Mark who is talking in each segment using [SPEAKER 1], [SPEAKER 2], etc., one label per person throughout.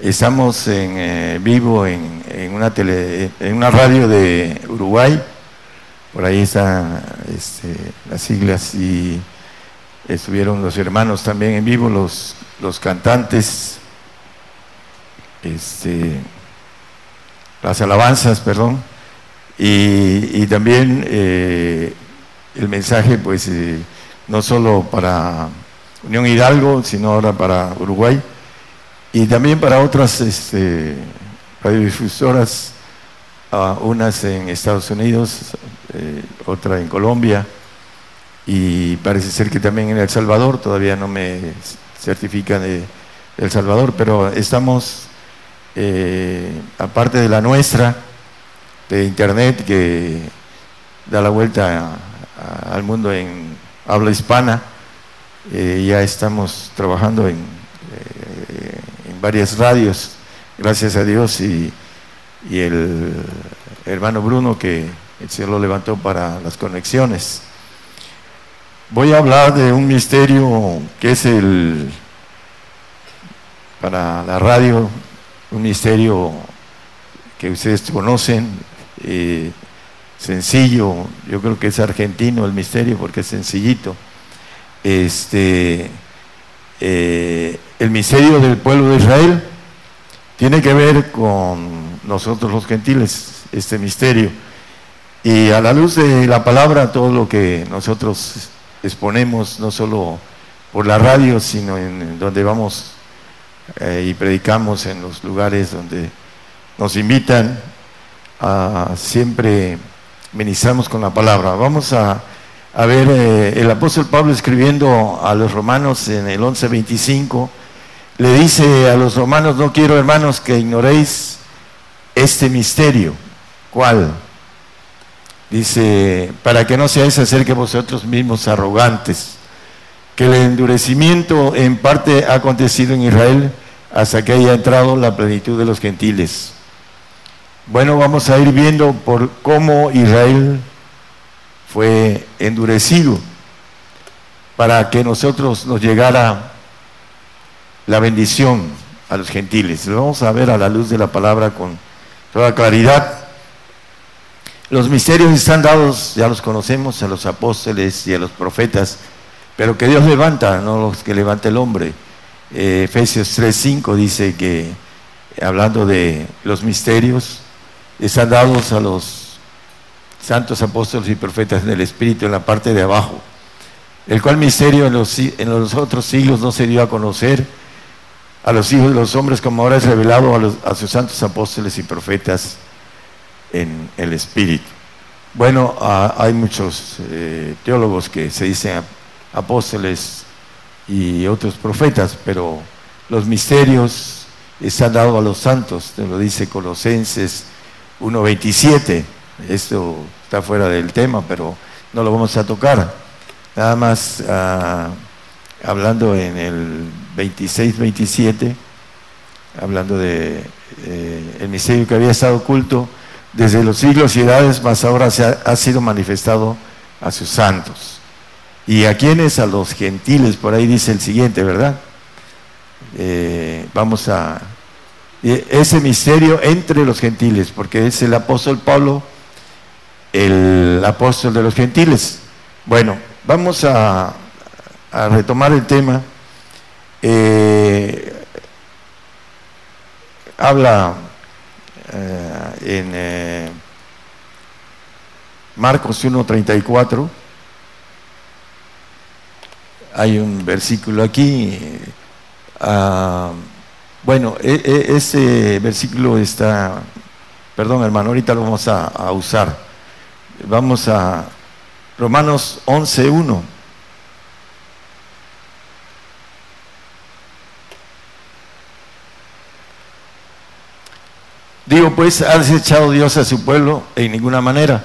[SPEAKER 1] estamos en eh, vivo en, una tele, en una radio de Uruguay. Por ahí están este, las siglas y estuvieron los hermanos también en vivo, los, los cantantes, este, las alabanzas, perdón, y, también eh, el mensaje, pues, eh, no solo para Unión Hidalgo, sino ahora para Uruguay y también para otras este, radiodifusoras, unas en Estados Unidos, eh, otra en Colombia y parece ser que también en El Salvador, todavía no me certifican de El Salvador, pero estamos, eh, aparte de la nuestra, de Internet que da la vuelta al mundo en habla hispana, eh, ya estamos trabajando en, varias radios, gracias a Dios, y, y, el hermano Bruno que el Señor lo levantó para las conexiones. Voy a hablar de un misterio que es el, para la radio, un misterio que ustedes conocen, eh, sencillo, yo creo que es argentino el misterio porque es sencillito este, eh, el misterio del pueblo de Israel tiene que ver con nosotros los gentiles, este misterio. Y a la luz de la palabra, todo lo que nosotros exponemos, no solo por la radio, sino en donde vamos eh, y predicamos en los lugares donde nos invitan, a, siempre ministramos con la palabra. Vamos a a ver, eh, el apóstol Pablo escribiendo a los romanos en el 11:25, le dice a los romanos, no quiero hermanos que ignoréis este misterio. ¿Cuál? Dice, para que no seáis acerca vosotros mismos arrogantes, que el endurecimiento en parte ha acontecido en Israel hasta que haya entrado la plenitud de los gentiles. Bueno, vamos a ir viendo por cómo Israel fue endurecido para que nosotros nos llegara la bendición a los gentiles. Lo vamos a ver a la luz de la palabra con toda claridad. Los misterios están dados, ya los conocemos, a los apóstoles y a los profetas, pero que Dios levanta, no los que levanta el hombre. Eh, Efesios 3:5 dice que, hablando de los misterios, están dados a los santos apóstoles y profetas en el Espíritu, en la parte de abajo, el cual misterio en los, los otros siglos no se dio a conocer a los hijos de los hombres como ahora es revelado a, sus santos apóstoles y profetas en el Espíritu. Bueno, hay muchos eh, teólogos que se dicen apóstoles y otros profetas, pero los misterios están dados a los santos, lo dice Colosenses 1.27 esto está fuera del tema, pero no lo vamos a tocar. Nada más ah, hablando en el 26-27, hablando de eh, el misterio que había estado oculto desde los siglos y edades, más ahora se ha, sido manifestado a sus santos. ¿Y a quienes? A los gentiles, por ahí dice el siguiente, ¿verdad? Eh, vamos a... Ese misterio entre los gentiles, porque es el apóstol Pablo el apóstol de los gentiles. Bueno, vamos a, retomar el tema. Eh, habla eh, en eh, Marcos 1.34. Hay un versículo aquí. Ah, bueno, e, e, ese versículo está, perdón hermano, ahorita lo vamos a usar. Vamos a Romanos 11.1. Digo, pues, ha desechado Dios a su pueblo en ninguna manera,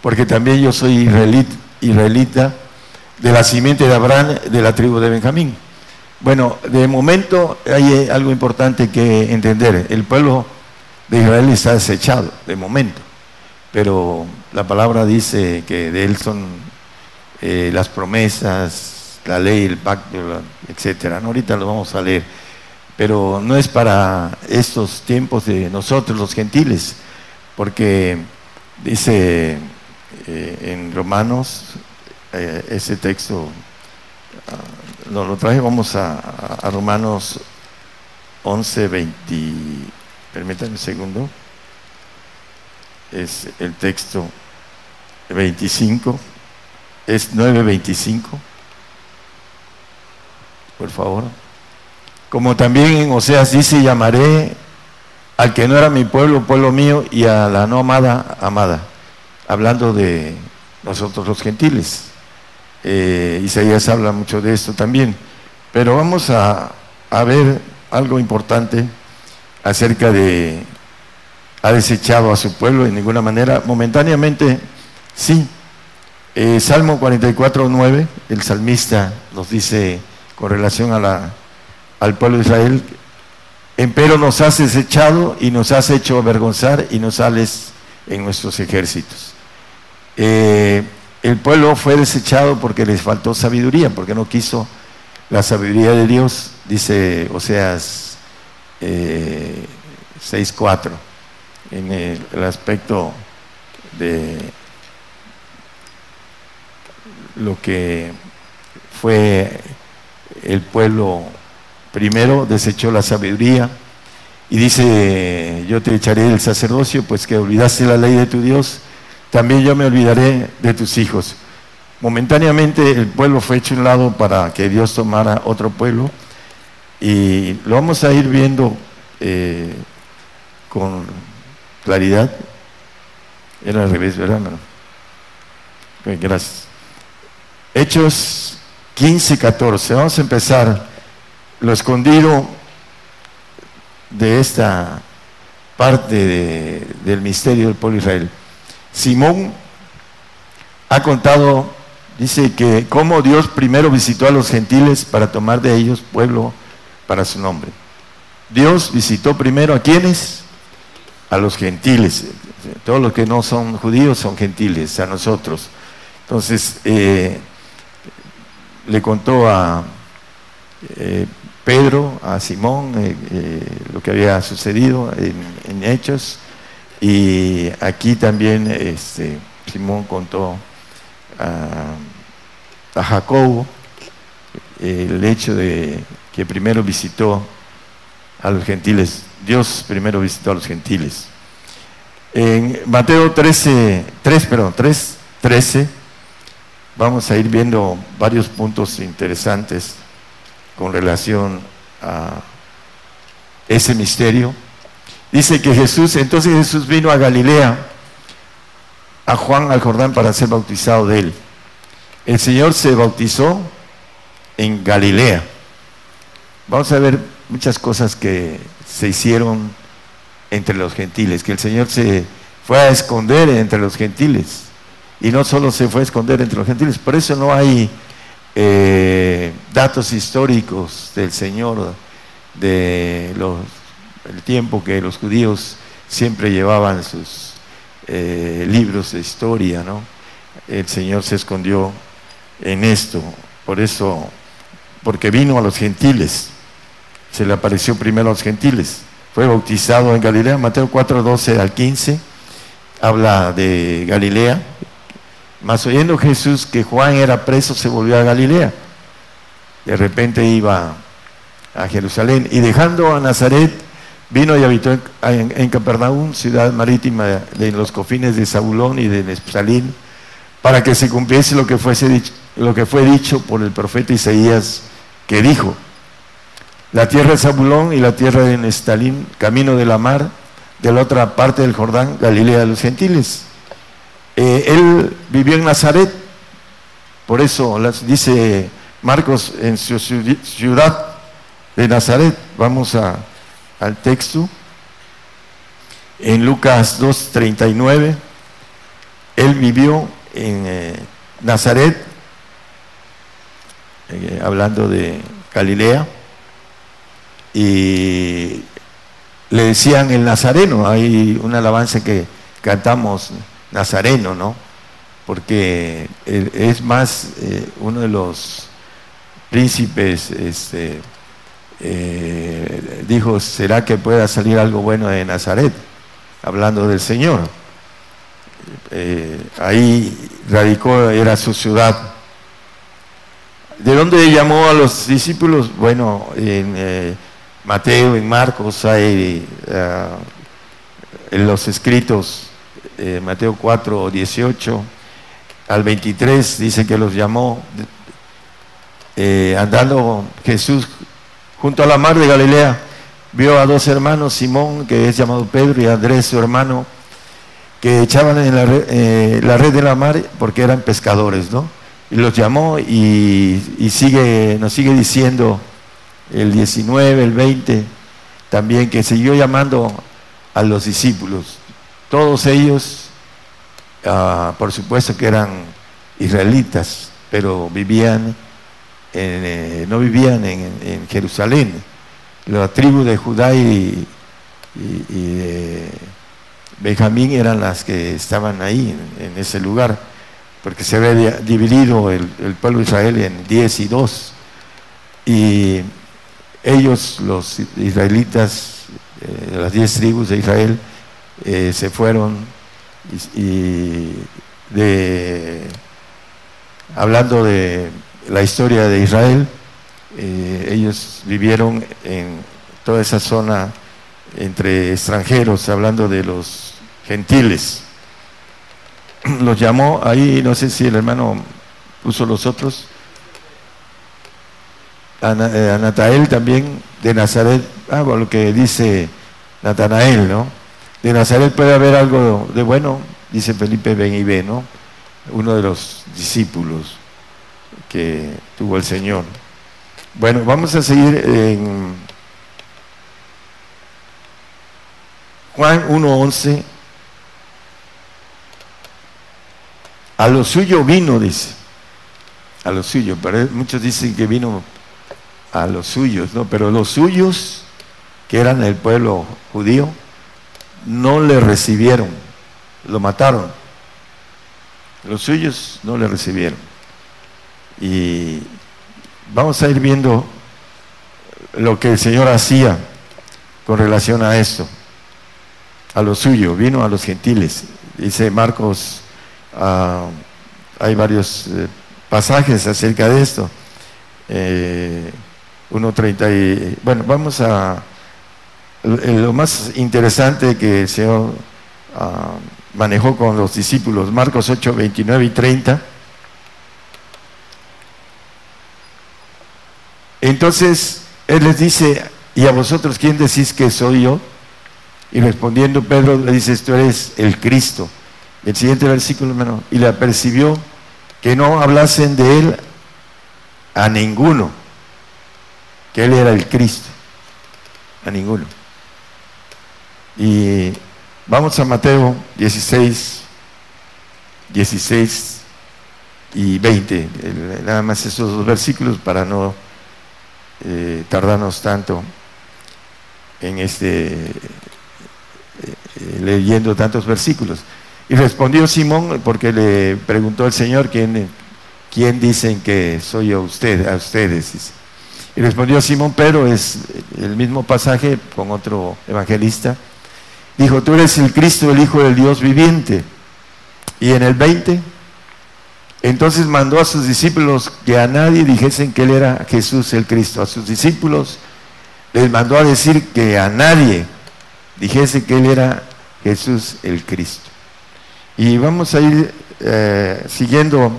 [SPEAKER 1] porque también yo soy israelita, israelita de la simiente de Abraham, de la tribu de Benjamín. Bueno, de momento hay algo importante que entender. El pueblo de Israel está desechado, de momento pero la palabra dice que de él son eh, las promesas, la ley, el pacto, etcétera. Ahorita lo vamos a leer. pero no es para estos tiempos de nosotros los gentiles, porque dice eh, en Romanos, eh, ese texto, uh, lo traje, vamos a, a, Romanos 11, 20, permítanme un segundo, es el texto 25, es 9.25, por favor. Como también en Oseas dice, llamaré al que no era mi pueblo, pueblo mío, y a la no amada, amada. Hablando de nosotros los gentiles. Eh, Isaías habla mucho de esto también. Pero vamos a, ver algo importante acerca de ha desechado a su pueblo de ninguna manera. Momentáneamente, sí. Eh, Salmo 44, 9, el salmista nos dice con relación al pueblo de Israel, empero nos has desechado y nos has hecho avergonzar y nos sales en nuestros ejércitos. Eh, el pueblo fue desechado porque les faltó sabiduría, porque no quiso la sabiduría de Dios, dice Oseas eh, 6.4, en el aspecto de lo que fue el pueblo Primero desechó la sabiduría y dice, yo te echaré del sacerdocio, pues que olvidaste la ley de tu Dios, también yo me olvidaré de tus hijos. Momentáneamente el pueblo fue hecho un lado para que Dios tomara otro pueblo y lo vamos a ir viendo eh, con claridad. Era al revés, ¿verdad? gracias. Hechos 15, 14. Vamos a empezar lo escondido de esta parte del misterio del pueblo Israel. Simón ha contado, dice que cómo Dios primero visitó a los gentiles para tomar de ellos pueblo para su nombre. Dios visitó primero a quienes? A los gentiles. Todos los que no son judíos son gentiles, a nosotros. Entonces, eh, le contó a eh, Pedro, a Simón, eh, eh, lo que había sucedido en, Hechos. Y aquí también este, Simón contó a, a Jacobo el hecho de que primero visitó a los gentiles, Dios primero visitó a los gentiles. En Mateo 13, 3, perdón, 3, 13, vamos a ir viendo varios puntos interesantes con relación a ese misterio. Dice que Jesús, entonces Jesús vino a Galilea, a Juan al Jordán para ser bautizado de él. El Señor se bautizó en Galilea. Vamos a ver muchas cosas que se hicieron entre los gentiles, que el Señor se fue a esconder entre los gentiles. Y no solo se fue a esconder entre los gentiles, por eso no hay eh, datos históricos del Señor, de los, el tiempo que los judíos siempre llevaban sus eh, libros de historia, ¿no? El Señor se escondió en esto, por eso, porque vino a los gentiles, se le apareció primero a los gentiles, fue bautizado en Galilea, Mateo 4, 12 al 15, habla de Galilea, mas oyendo Jesús que Juan era preso, se volvió a Galilea. De repente iba a Jerusalén y dejando a Nazaret, vino y habitó en, Capernaum, ciudad marítima de, los cofines de Zabulón y de Nesptalín, para que se cumpliese lo que, fuese dicho, lo que fue dicho por el profeta Isaías, que dijo, la tierra de Zabulón y la tierra de Nesptalín, camino de la mar, de la otra parte del Jordán, Galilea de los gentiles. Eh, él vivió en Nazaret, por eso dice Marcos en su ciudad de Nazaret. Vamos al texto. En Lucas 2.39, él vivió en eh, Nazaret, eh, hablando de Galilea, y le decían el nazareno, hay una alabanza que cantamos nazareno, ¿no? Porque es más eh, uno de los príncipes este, eh, dijo, ¿será que pueda salir algo bueno de Nazaret? Hablando del Señor. Eh, ahí radicó, era su ciudad. ¿De dónde llamó a los discípulos? Bueno, en eh, Mateo, en Marcos, hay en los escritos, Mateo 4, 18 al 23, dice que los llamó, andando Jesús junto a la mar de Galilea, vio a dos hermanos, Simón, que es llamado Pedro, y Andrés, su hermano, que echaban en la red, eh, la red de la mar porque eran pescadores, ¿no? Y los llamó y, sigue, nos sigue diciendo el 19, el 20, también que siguió llamando a los discípulos. Todos ellos, ah, por supuesto que eran israelitas, pero vivían eh, no vivían en, Jerusalén. La tribu de Judá y, de Benjamín eran las que estaban ahí, en, ese lugar, porque se había dividido el, pueblo de Israel en diez y dos. Y ellos, los israelitas, eh, las diez tribus de Israel, eh, se fueron y de, hablando de la historia de Israel. Eh, ellos vivieron en toda esa zona entre extranjeros, hablando de los gentiles. Los llamó ahí, no sé si el hermano puso los otros, a, eh, Natael también de Nazaret, ah, lo que dice Natanael, ¿no? De Nazaret puede haber algo de bueno, dice Felipe Ben y ¿no? Uno de los discípulos que tuvo el Señor. Bueno, vamos a seguir en Juan 1.11. A lo suyo vino, dice. A lo suyo. Pero muchos dicen que vino a los suyos, ¿no? Pero los suyos, que eran el pueblo judío, no le recibieron. Lo mataron. Los suyos no le recibieron. Y vamos a ir viendo lo que el Señor hacía con relación a esto, a lo suyo, vino a los gentiles. Dice Marcos, ah, hay varios eh, pasajes acerca de esto. Eh, 1.30 y, bueno, vamos a, lo más interesante que el Señor ah, manejó con los discípulos, Marcos 8, 29 y 30. Entonces él les dice, ¿y a vosotros quién decís que soy yo? Y respondiendo Pedro le dice, tú eres el Cristo. El siguiente versículo, hermano, y le apercibió que no hablasen de él a ninguno, que él era el Cristo, a ninguno. Y vamos a Mateo 16, 16 y 20, nada más esos dos versículos para no eh, tardarnos tanto en este eh, leyendo tantos versículos. Y respondió Simón, porque le preguntó el Señor, ¿quién, quién dicen que soy yo usted, a ustedes? Y respondió Simón Pedro, es el mismo pasaje con otro evangelista. Dijo, tú eres el Cristo, el Hijo del Dios viviente. Y en el 20, entonces mandó a sus discípulos que a nadie dijesen que él era Jesús el Cristo. A sus discípulos les mandó a decir que a nadie dijese que él era Jesús el Cristo. Y vamos a ir eh, siguiendo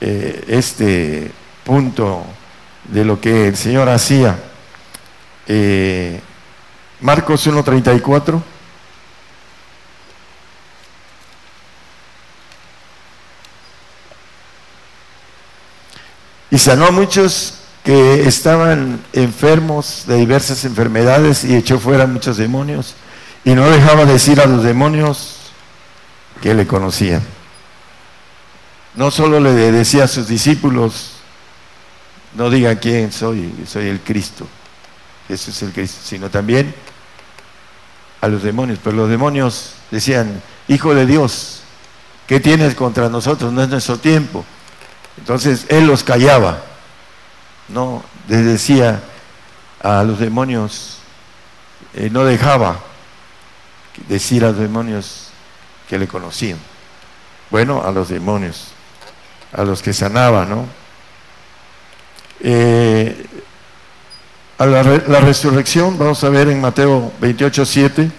[SPEAKER 1] eh, este punto de lo que el Señor hacía. Eh, Marcos 1.34. Y sanó a muchos que estaban enfermos de diversas enfermedades y echó fuera muchos demonios. Y no dejaba decir a los demonios que le conocían. No solo le decía a sus discípulos, no digan quién soy, soy el Cristo, Jesús es el Cristo, sino también a los demonios. Pero los demonios decían, Hijo de Dios, ¿qué tienes contra nosotros? No es nuestro tiempo. Entonces él los callaba, no les decía a los demonios, eh, no dejaba decir a los demonios que le conocían. Bueno, a los demonios, a los que sanaba, ¿no? Eh, a la, resurrección, vamos a ver en Mateo 28, 7,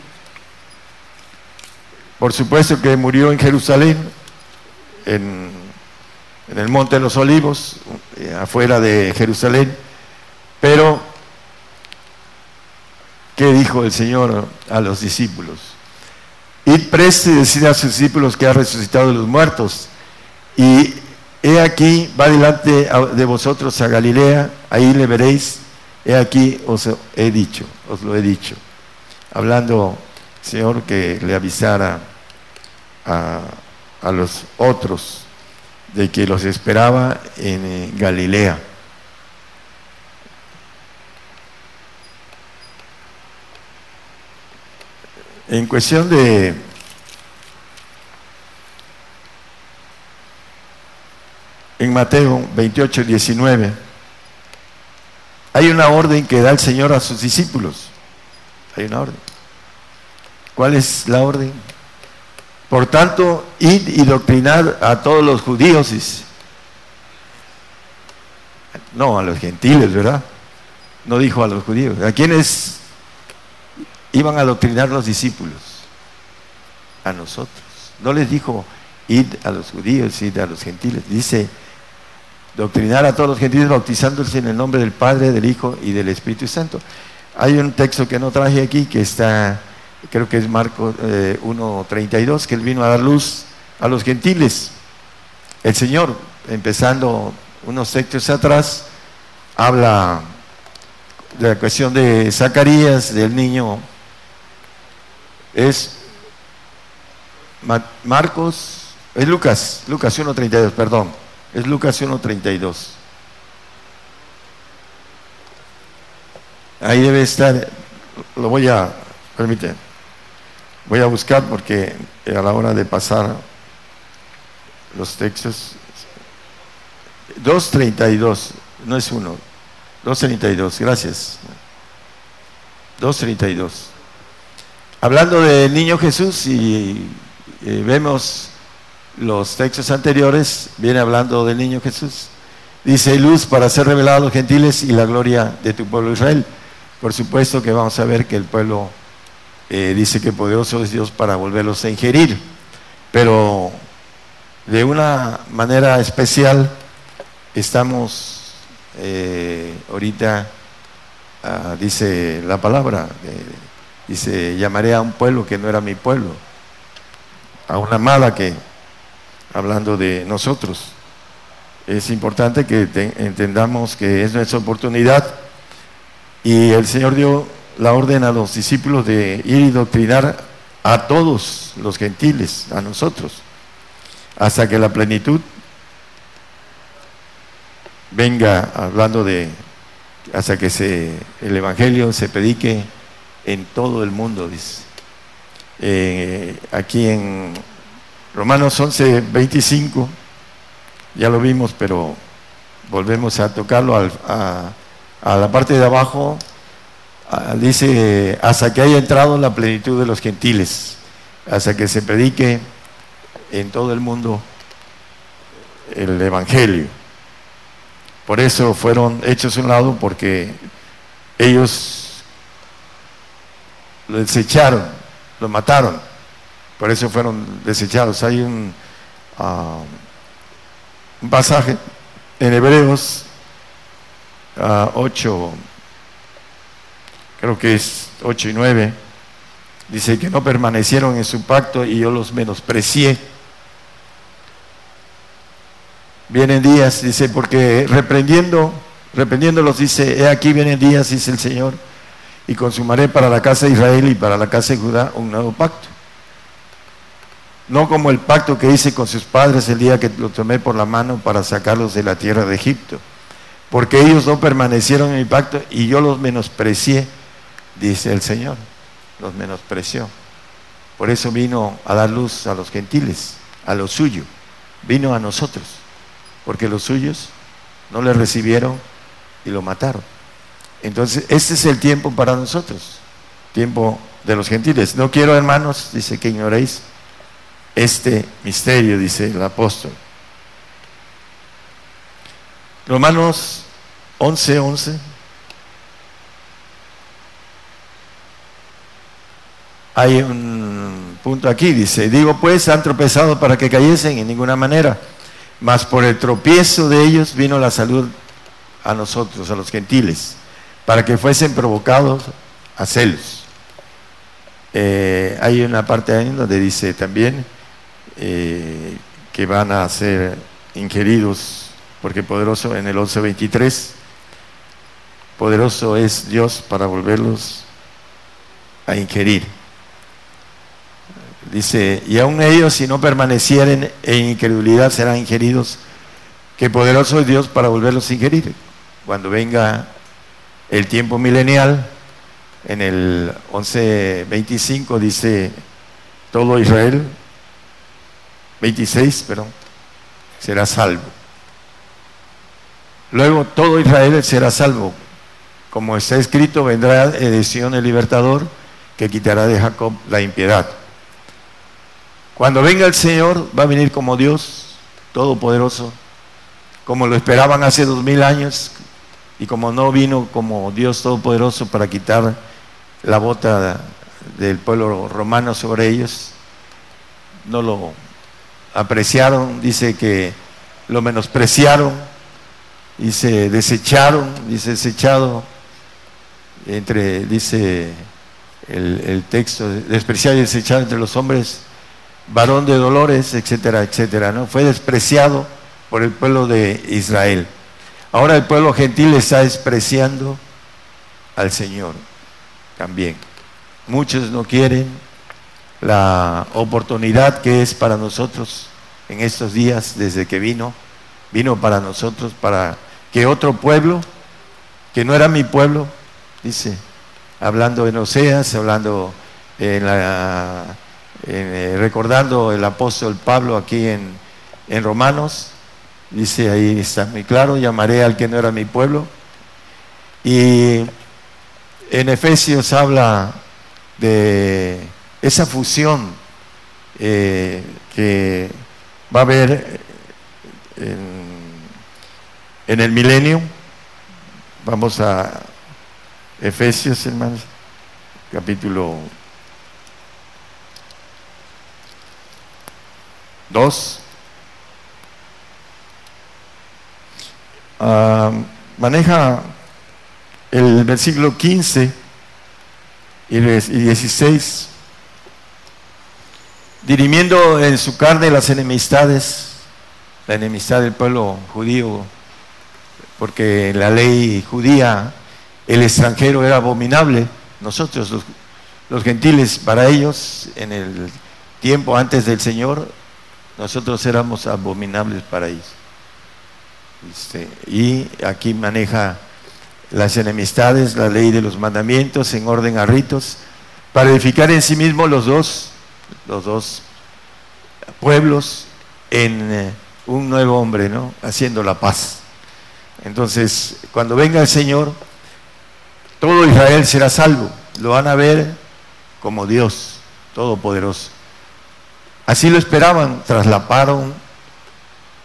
[SPEAKER 1] por supuesto que murió en Jerusalén, en, el Monte de los Olivos, eh, afuera de Jerusalén, pero ¿qué dijo el Señor a los discípulos? Id preste y a sus discípulos que ha resucitado de los muertos. Y he aquí, va delante de vosotros a Galilea, ahí le veréis, he aquí os he dicho, os lo he dicho. Hablando, Señor, que le avisara a, a los otros de que los esperaba en eh, Galilea. En cuestión de en Mateo 28, 19, hay una orden que da el Señor a sus discípulos. Hay una orden. ¿Cuál es la orden? Por tanto, id y doctrinar a todos los judíos. No, a los gentiles, ¿verdad? No dijo a los judíos. ¿A quiénes iban a doctrinar los discípulos? A nosotros. No les dijo id a los judíos, id a los gentiles. Dice doctrinar a todos los gentiles bautizándose en el nombre del Padre, del Hijo y del Espíritu Santo. Hay un texto que no traje aquí que está creo que es Marcos 1.32, eh, que él vino a dar luz a los gentiles. El Señor, empezando unos textos atrás, habla de la cuestión de Zacarías, del niño. Es Marcos, es Lucas, Lucas 1.32, perdón, es Lucas 1.32. Ahí debe estar, lo voy a, permite. Voy a buscar porque a la hora de pasar los textos, 2.32, no es uno, 2.32, gracias. 2.32. Hablando del niño Jesús y vemos los textos anteriores, viene hablando del niño Jesús. Dice luz para ser revelado a los gentiles y la gloria de tu pueblo Israel. Por supuesto que vamos a ver que el pueblo eh, dice que poderoso es Dios para volverlos a ingerir, pero de una manera especial estamos eh, ahorita, ah, dice la palabra, dice, llamaré a un pueblo que no era mi pueblo, a una mala que, hablando de nosotros, es importante que entendamos que es nuestra oportunidad y el Señor dio la orden a los discípulos de ir y doctrinar a todos los gentiles, a nosotros, hasta que la plenitud venga hablando de, hasta que se, el Evangelio se predique en todo el mundo, dice. Eh, aquí en Romanos 11, 25, ya lo vimos, pero volvemos a tocarlo a, a la parte de abajo Ah, dice, hasta que haya entrado la plenitud de los gentiles, hasta que se predique en todo el mundo el Evangelio. Por eso fueron hechos a un lado, porque ellos lo desecharon, lo mataron. Por eso fueron desechados. Hay un, ah, pasaje en Hebreos 8. Ah, creo que es 8 y 9, dice que no permanecieron en su pacto y yo los menosprecié. Vienen días, dice, porque reprendiendo, reprendiéndolos, dice, he aquí vienen días, dice el Señor, y consumaré para la casa de Israel y para la casa de Judá un nuevo pacto. No como el pacto que hice con sus padres el día que lo tomé por la mano para sacarlos de la tierra de Egipto, porque ellos no permanecieron en mi pacto y yo los menosprecié dice el Señor, los menospreció. Por eso vino a dar luz a los gentiles, a lo suyo, vino a nosotros, porque los suyos no le recibieron y lo mataron. Entonces, este es el tiempo para nosotros, tiempo de los gentiles. No quiero, hermanos, dice que ignoréis este misterio, dice el apóstol. Romanos 11, 11. Hay un punto aquí, dice, digo pues, han tropezado para que cayesen en ninguna manera, mas por el tropiezo de ellos vino la salud a nosotros, a los gentiles, para que fuesen provocados a celos. Eh, hay una parte ahí donde dice también eh, que van a ser ingeridos, porque poderoso en el 11.23, poderoso es Dios para volverlos a ingerir. Dice, y aún ellos si no permanecieren en incredulidad serán ingeridos, que poderoso es Dios para volverlos a ingerir. Cuando venga el tiempo milenial, en el 11.25 dice, todo Israel, 26, perdón, será salvo. Luego todo Israel será salvo. Como está escrito, vendrá edición el libertador que quitará de Jacob la impiedad. Cuando venga el Señor, va a venir como Dios Todopoderoso, como lo esperaban hace dos mil años, y como no vino como Dios Todopoderoso para quitar la bota del pueblo romano sobre ellos, no lo apreciaron, dice que lo menospreciaron se desecharon, dice desechado, entre, dice el, el texto, despreciado y desechado entre los hombres varón de dolores, etcétera, etcétera, ¿no? Fue despreciado por el pueblo de Israel. Ahora el pueblo gentil está despreciando al Señor también. Muchos no quieren la oportunidad que es para nosotros en estos días desde que vino, vino para nosotros, para que otro pueblo, que no era mi pueblo, dice, hablando en Oseas, hablando en la eh, recordando el apóstol Pablo aquí en, en Romanos, dice ahí está muy claro, llamaré al que no era mi pueblo. Y en Efesios habla de esa fusión eh, que va a haber en, en el milenio. Vamos a Efesios, hermanos, capítulo Dos, ah, maneja el versículo 15 y 16, dirimiendo en su carne las enemistades, la enemistad del pueblo judío, porque la ley judía el extranjero era abominable, nosotros los, los gentiles para ellos en el tiempo antes del Señor nosotros éramos abominables para ellos. Este, y aquí maneja las enemistades, la ley de los mandamientos en orden a ritos, para edificar en sí mismo los dos, los dos pueblos en eh, un nuevo hombre, ¿no? Haciendo la paz. Entonces, cuando venga el Señor, todo Israel será salvo. Lo van a ver como Dios Todopoderoso. Así lo esperaban, traslaparon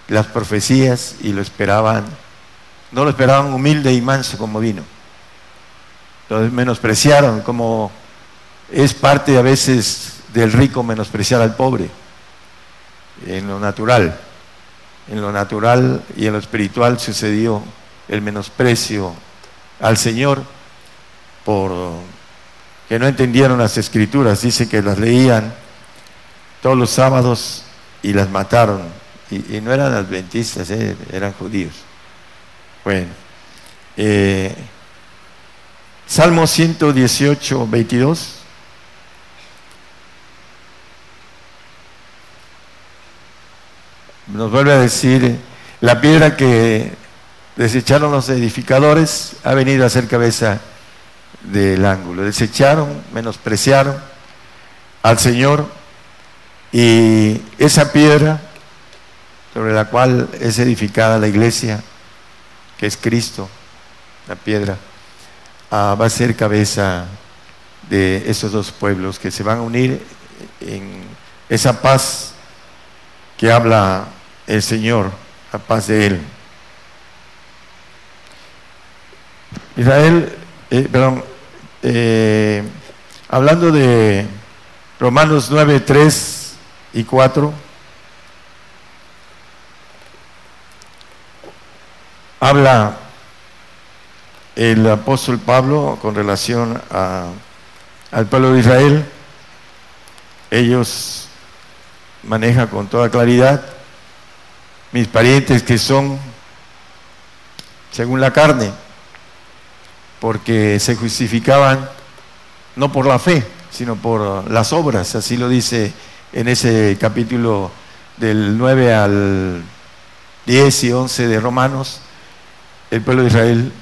[SPEAKER 1] las profecías y lo esperaban, no lo esperaban humilde y manso como vino. Lo menospreciaron como es parte a veces del rico menospreciar al pobre, en lo natural. En lo natural y en lo espiritual sucedió el menosprecio al Señor por que no entendieron las escrituras, dice que las leían todos los sábados y las mataron. Y, no eran adventistas, eh, eran judíos. Bueno, eh, Salmo 118, 22. Nos vuelve a decir, la piedra que desecharon los edificadores ha venido a ser cabeza del ángulo. Desecharon, menospreciaron al Señor y esa piedra sobre la cual es edificada la iglesia, que es Cristo, la piedra ah, va a ser cabeza de esos dos pueblos que se van a unir en esa paz que habla el Señor, la paz de Él. Israel, eh, perdón, eh, hablando de Romanos 9, 3 y 4, habla el apóstol Pablo con relación al pueblo de Israel. Ellos manejan con toda claridad mis parientes que son según la carne, porque se justificaban no por la fe, sino por las obras, así lo dice en ese capítulo del 9 al 10 y 11 de Romanos, el pueblo de Israel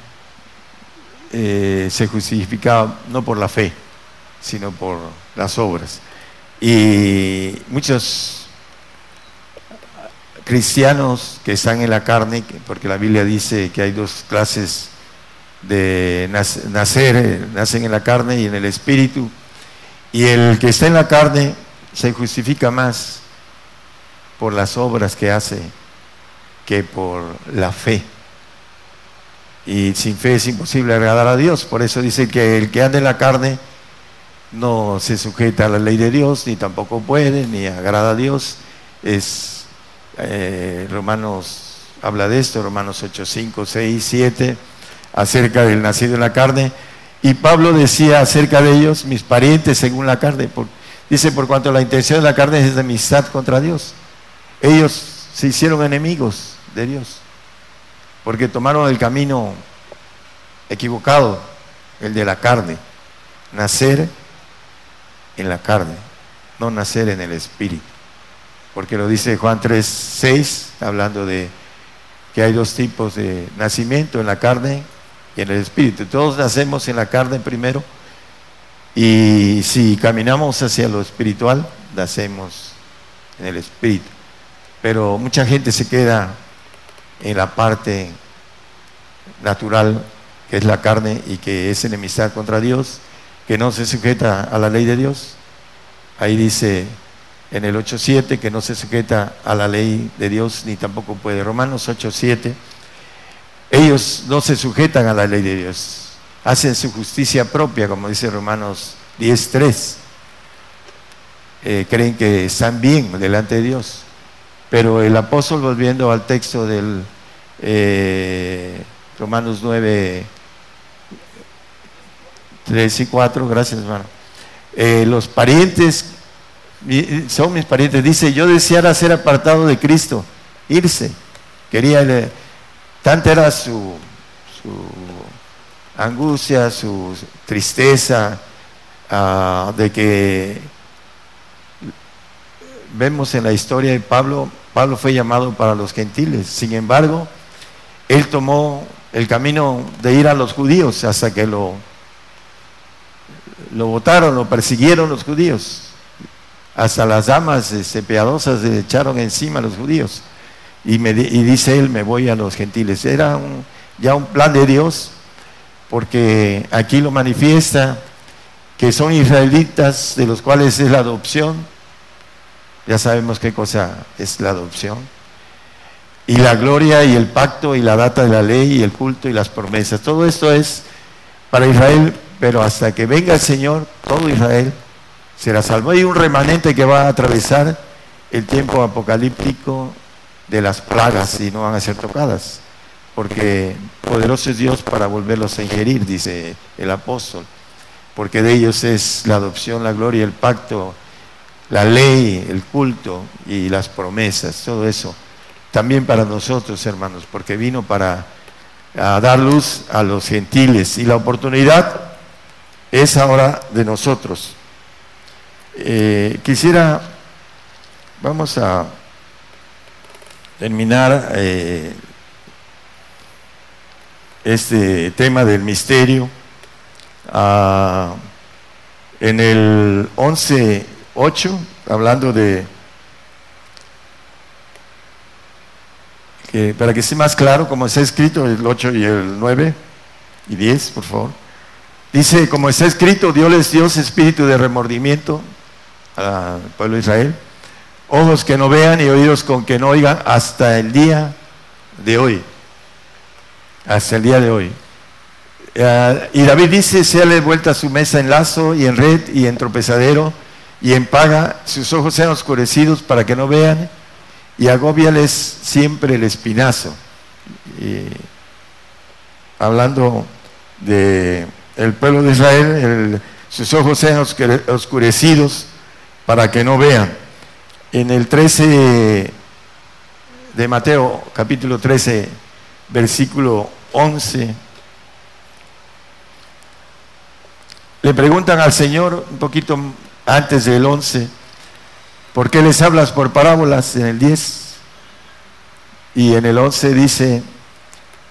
[SPEAKER 1] eh, se justificaba no por la fe, sino por las obras. Y muchos cristianos que están en la carne, porque la Biblia dice que hay dos clases de nacer, eh, nacen en la carne y en el espíritu, y el que está en la carne se justifica más por las obras que hace que por la fe y sin fe es imposible agradar a Dios. Por eso dice que el que anda en la carne no se sujeta a la ley de Dios, ni tampoco puede, ni agrada a Dios. Es eh, Romanos habla de esto, Romanos 8, 5, 6, 7, acerca del nacido en la carne. Y Pablo decía acerca de ellos, mis parientes según la carne. dice, por cuanto la intención de la carne es de amistad contra Dios. Ellos se hicieron enemigos de Dios porque tomaron el camino equivocado, el de la carne. Nacer en la carne, no nacer en el espíritu. Porque lo dice Juan 3, 6, hablando de que hay dos tipos de nacimiento, en la carne y en el espíritu. Todos nacemos en la carne primero y si caminamos hacia lo espiritual, nacemos en el espíritu. Pero mucha gente se queda en la parte natural que es la carne y que es enemistad contra Dios, que no se sujeta a la ley de Dios. Ahí dice en el 8.7 que no se sujeta a la ley de Dios ni tampoco puede. Romanos 8.7, ellos no se sujetan a la ley de Dios, hacen su justicia propia, como dice Romanos 10.3. Eh, creen que están bien delante de Dios. Pero el apóstol, volviendo al texto del eh, Romanos 9, 3 y 4, gracias hermano. Eh, los parientes, son mis parientes, dice, yo deseara ser apartado de Cristo, irse. Quería, tanta era su, su angustia, su tristeza, ah, de que vemos en la historia de Pablo, Pablo fue llamado para los gentiles. Sin embargo, él tomó el camino de ir a los judíos hasta que lo, lo votaron, lo persiguieron los judíos. Hasta las damas este, piadosas se echaron encima a los judíos. Y, me, y dice él, me voy a los gentiles. Era ya un plan de Dios, porque aquí lo manifiesta que son israelitas, de los cuales es la adopción ya sabemos qué cosa es la adopción. Y la gloria y el pacto y la data de la ley y el culto y las promesas. Todo esto es para Israel, pero hasta que venga el Señor, todo Israel será salvo. Hay un remanente que va a atravesar el tiempo apocalíptico de las plagas y no van a ser tocadas, porque poderoso es Dios para volverlos a ingerir, dice el apóstol, porque de ellos es la adopción, la gloria, el pacto, la ley, el culto y las promesas, todo eso. También para nosotros, hermanos, porque vino para dar luz a los gentiles y la oportunidad es ahora de nosotros. Eh, quisiera, vamos a terminar eh, este tema del misterio. Ah, en el 11 8, hablando de, que, para que esté más claro, como está escrito el 8 y el 9 y 10, por favor. Dice, como está escrito, Dios les dio espíritu de remordimiento al pueblo de Israel, ojos que no vean y oídos con que no oigan hasta el día de hoy. Hasta el día de hoy. Eh, y David dice, séale vuelta su mesa en lazo y en red y en tropezadero y en paga, sus ojos sean oscurecidos para que no vean y agóbiales siempre el espinazo. hablando de el pueblo de Israel, sus ojos sean oscurecidos para que no vean. En el 13 de Mateo, capítulo 13, versículo 11, le preguntan al Señor un poquito antes del 11, ¿por qué les hablas por parábolas en el 10? Y en el 11 dice,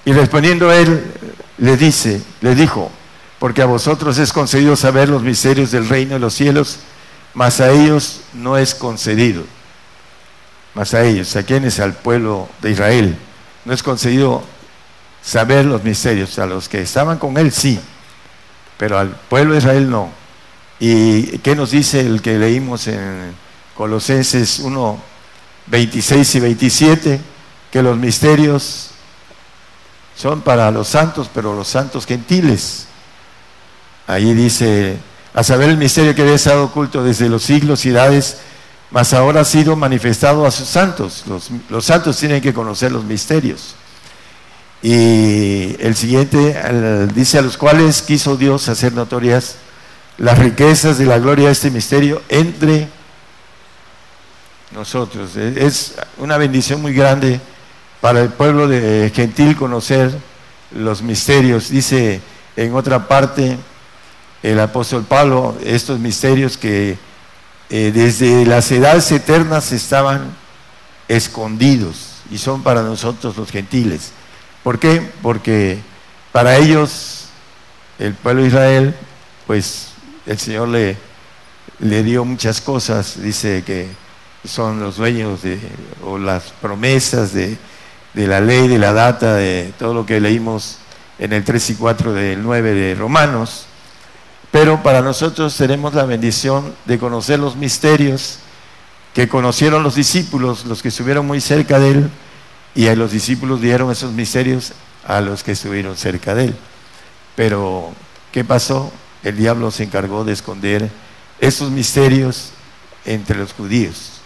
[SPEAKER 1] y respondiendo él, le dice, le dijo, porque a vosotros es concedido saber los misterios del reino de los cielos, mas a ellos no es concedido. Mas a ellos, a quienes, al pueblo de Israel, no es concedido saber los misterios. A los que estaban con él sí, pero al pueblo de Israel no. ¿Y qué nos dice el que leímos en Colosenses 1, 26 y 27? Que los misterios son para los santos, pero los santos gentiles. Ahí dice, a saber el misterio que había estado oculto desde los siglos y edades, mas ahora ha sido manifestado a sus santos. Los, santos tienen que conocer los misterios. Y el siguiente dice, a los cuales quiso Dios hacer notorias las riquezas de la gloria de este misterio entre nosotros. Es una bendición muy grande para el pueblo de gentil conocer los misterios. Dice en otra parte, el apóstol Pablo estos misterios que eh, desde las edades eternas estaban escondidos y son para nosotros los gentiles. ¿Por qué? Porque para ellos, el pueblo de Israel, pues el Señor le, le dio muchas cosas, dice que son los dueños de, o las promesas de, de la ley, de la data, de todo lo que leímos en el 3 y 4 del 9 de Romanos. Pero para nosotros tenemos la bendición de conocer los misterios que conocieron los discípulos, los que estuvieron muy cerca de él, y a los discípulos dieron esos misterios a los que estuvieron cerca de él. Pero, ¿qué pasó? El diablo se encargó de esconder esos misterios entre los judíos.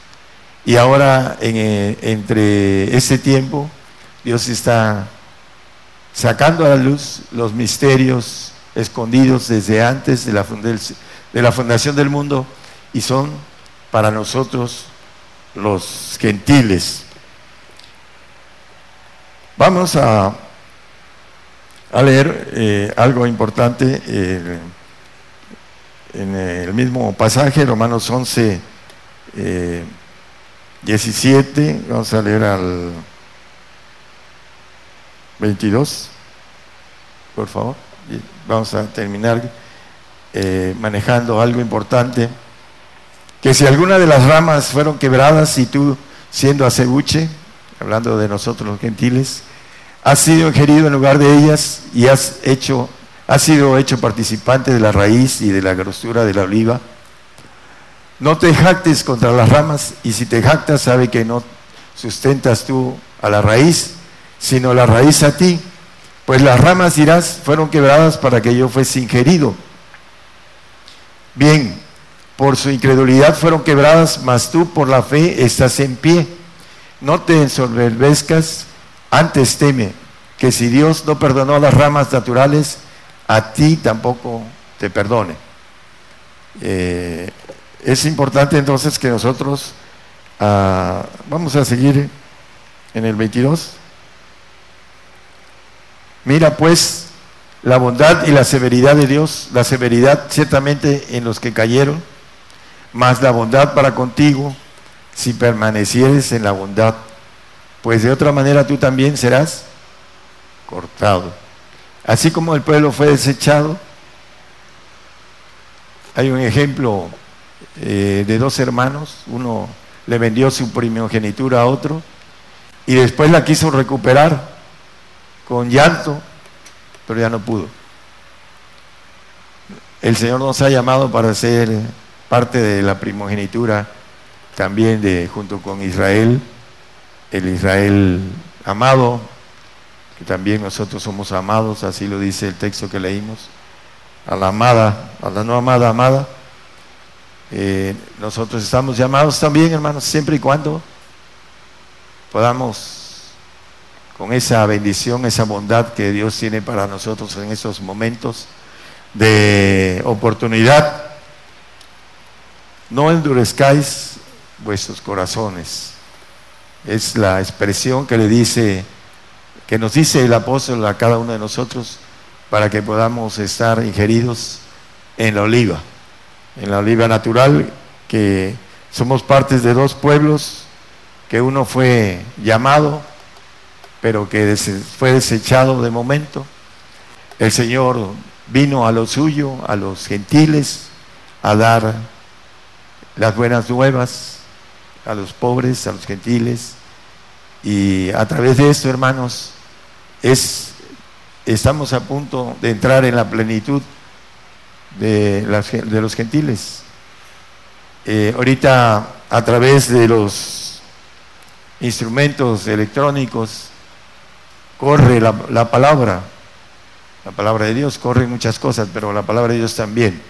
[SPEAKER 1] Y ahora, eh, entre ese tiempo, Dios está sacando a la luz los misterios escondidos desde antes de la, de la fundación del mundo y son para nosotros los gentiles. Vamos a, a leer eh, algo importante eh, en el mismo pasaje, Romanos 11, 17, eh, vamos a leer al 22, por favor vamos a terminar eh, manejando algo importante, que si alguna de las ramas fueron quebradas y tú siendo acebuche, hablando de nosotros los gentiles, has sido ingerido en lugar de ellas y has hecho, has sido hecho participante de la raíz y de la grosura de la oliva. No te jactes contra las ramas y si te jactas sabe que no sustentas tú a la raíz, sino la raíz a ti pues las ramas dirás fueron quebradas para que yo fuese ingerido. Bien, por su incredulidad fueron quebradas, mas tú por la fe estás en pie. No te ensoberbezcas, antes teme que si Dios no perdonó las ramas naturales, a ti tampoco te perdone. Eh, es importante entonces que nosotros, ah, vamos a seguir en el 22. Mira pues la bondad y la severidad de Dios, la severidad ciertamente en los que cayeron, más la bondad para contigo si permanecieres en la bondad, pues de otra manera tú también serás cortado. Así como el pueblo fue desechado, hay un ejemplo eh, de dos hermanos, uno le vendió su primogenitura a otro y después la quiso recuperar con llanto, pero ya no pudo. el Señor nos ha llamado para ser parte de la primogenitura también de junto con Israel, el Israel amado, que también nosotros somos amados, así lo dice el texto que leímos, a la amada, a la no amada, amada. Eh, nosotros estamos llamados también, hermanos, siempre y cuando podamos con esa bendición, esa bondad que Dios tiene para nosotros en esos momentos de oportunidad, no endurezcáis vuestros corazones. Es la expresión que le dice, que nos dice el apóstol a cada uno de nosotros para que podamos estar ingeridos en la oliva, en la oliva natural, que somos partes de dos pueblos, que uno fue llamado, pero que fue desechado de momento. El Señor vino a lo suyo, a los gentiles, a dar las buenas nuevas a los pobres, a los gentiles. Y a través de esto, hermanos, es, estamos a punto de entrar en la plenitud de, de los gentiles. Eh, ahorita, a través de los instrumentos electrónicos, corre la, la palabra. La palabra de Dios corre muchas cosas, pero la palabra de Dios también.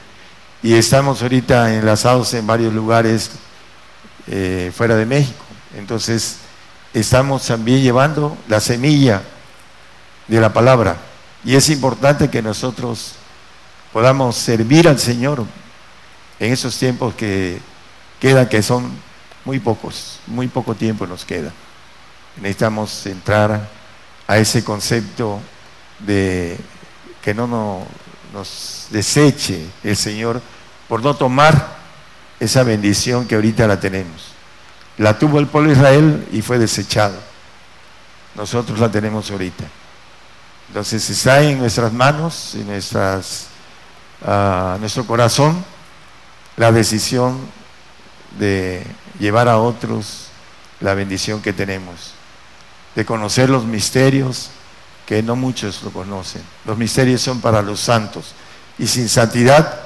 [SPEAKER 1] Y estamos ahorita enlazados en varios lugares eh, fuera de México. Entonces, estamos también llevando la semilla de la palabra. Y es importante que nosotros podamos servir al Señor en esos tiempos que quedan, que son muy pocos, muy poco tiempo nos queda. Necesitamos entrar a ese concepto de que no nos deseche el Señor por no tomar esa bendición que ahorita la tenemos. La tuvo el pueblo de Israel y fue desechado. Nosotros la tenemos ahorita. Entonces está en nuestras manos, en nuestras, uh, nuestro corazón, la decisión de llevar a otros la bendición que tenemos, de conocer los misterios que no muchos lo conocen. Los misterios son para los santos y sin santidad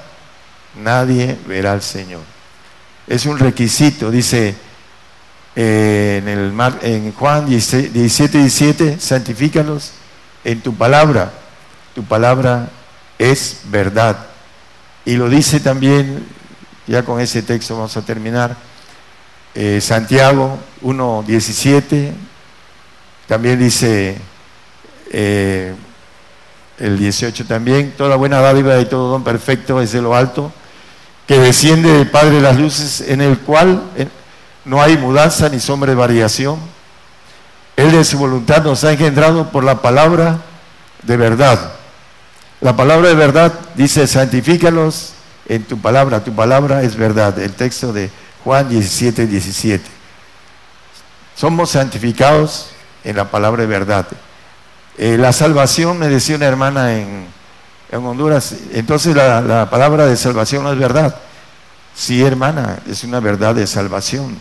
[SPEAKER 1] nadie verá al Señor es un requisito, dice eh, en, el, en Juan 17, 17, santifícalos en tu palabra, tu palabra es verdad. Y lo dice también, ya con ese texto vamos a terminar, eh, Santiago 1.17, también dice eh, el 18 también, toda buena dádiva y todo don perfecto es de lo alto que desciende del Padre de las Luces, en el cual eh, no hay mudanza ni sombra de variación. Él de su voluntad nos ha engendrado por la palabra de verdad. La palabra de verdad dice, santifícalos en tu palabra, tu palabra es verdad. El texto de Juan 17, 17. Somos santificados en la palabra de verdad. Eh, la salvación, me decía una hermana en, en Honduras. Entonces la, palabra de salvación no es verdad. Sí, hermana, es una verdad de salvación,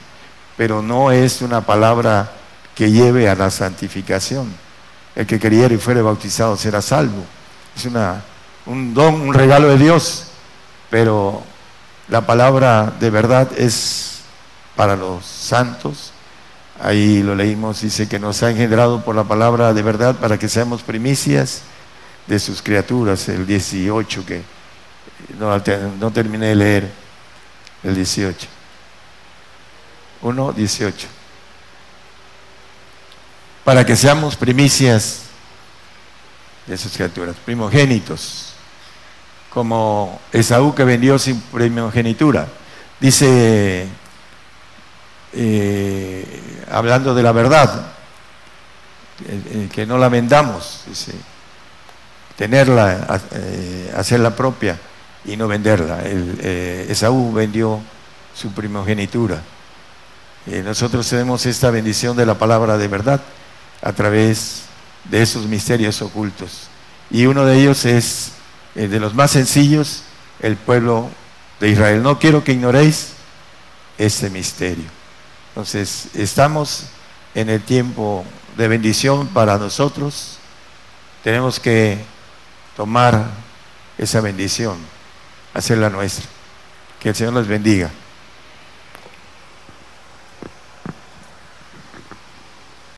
[SPEAKER 1] pero no es una palabra que lleve a la santificación. El que creyera y fuere bautizado será salvo. Es una, un don, un regalo de Dios, pero la palabra de verdad es para los santos. Ahí lo leímos, dice que nos ha engendrado por la palabra de verdad para que seamos primicias de sus criaturas, el 18 que no, terminé de leer, el 18. 1, 18. Para que seamos primicias de sus criaturas, primogénitos, como Esaú que vendió sin primogenitura. Dice, eh, hablando de la verdad, que no la vendamos, dice tenerla, eh, hacerla propia y no venderla. Eh, Esaú vendió su primogenitura. Eh, nosotros tenemos esta bendición de la palabra de verdad a través de esos misterios ocultos. Y uno de ellos es, de los más sencillos, el pueblo de Israel. No quiero que ignoréis este misterio. Entonces, estamos en el tiempo de bendición para nosotros. Tenemos que tomar esa bendición hacerla nuestra. Que el Señor los bendiga.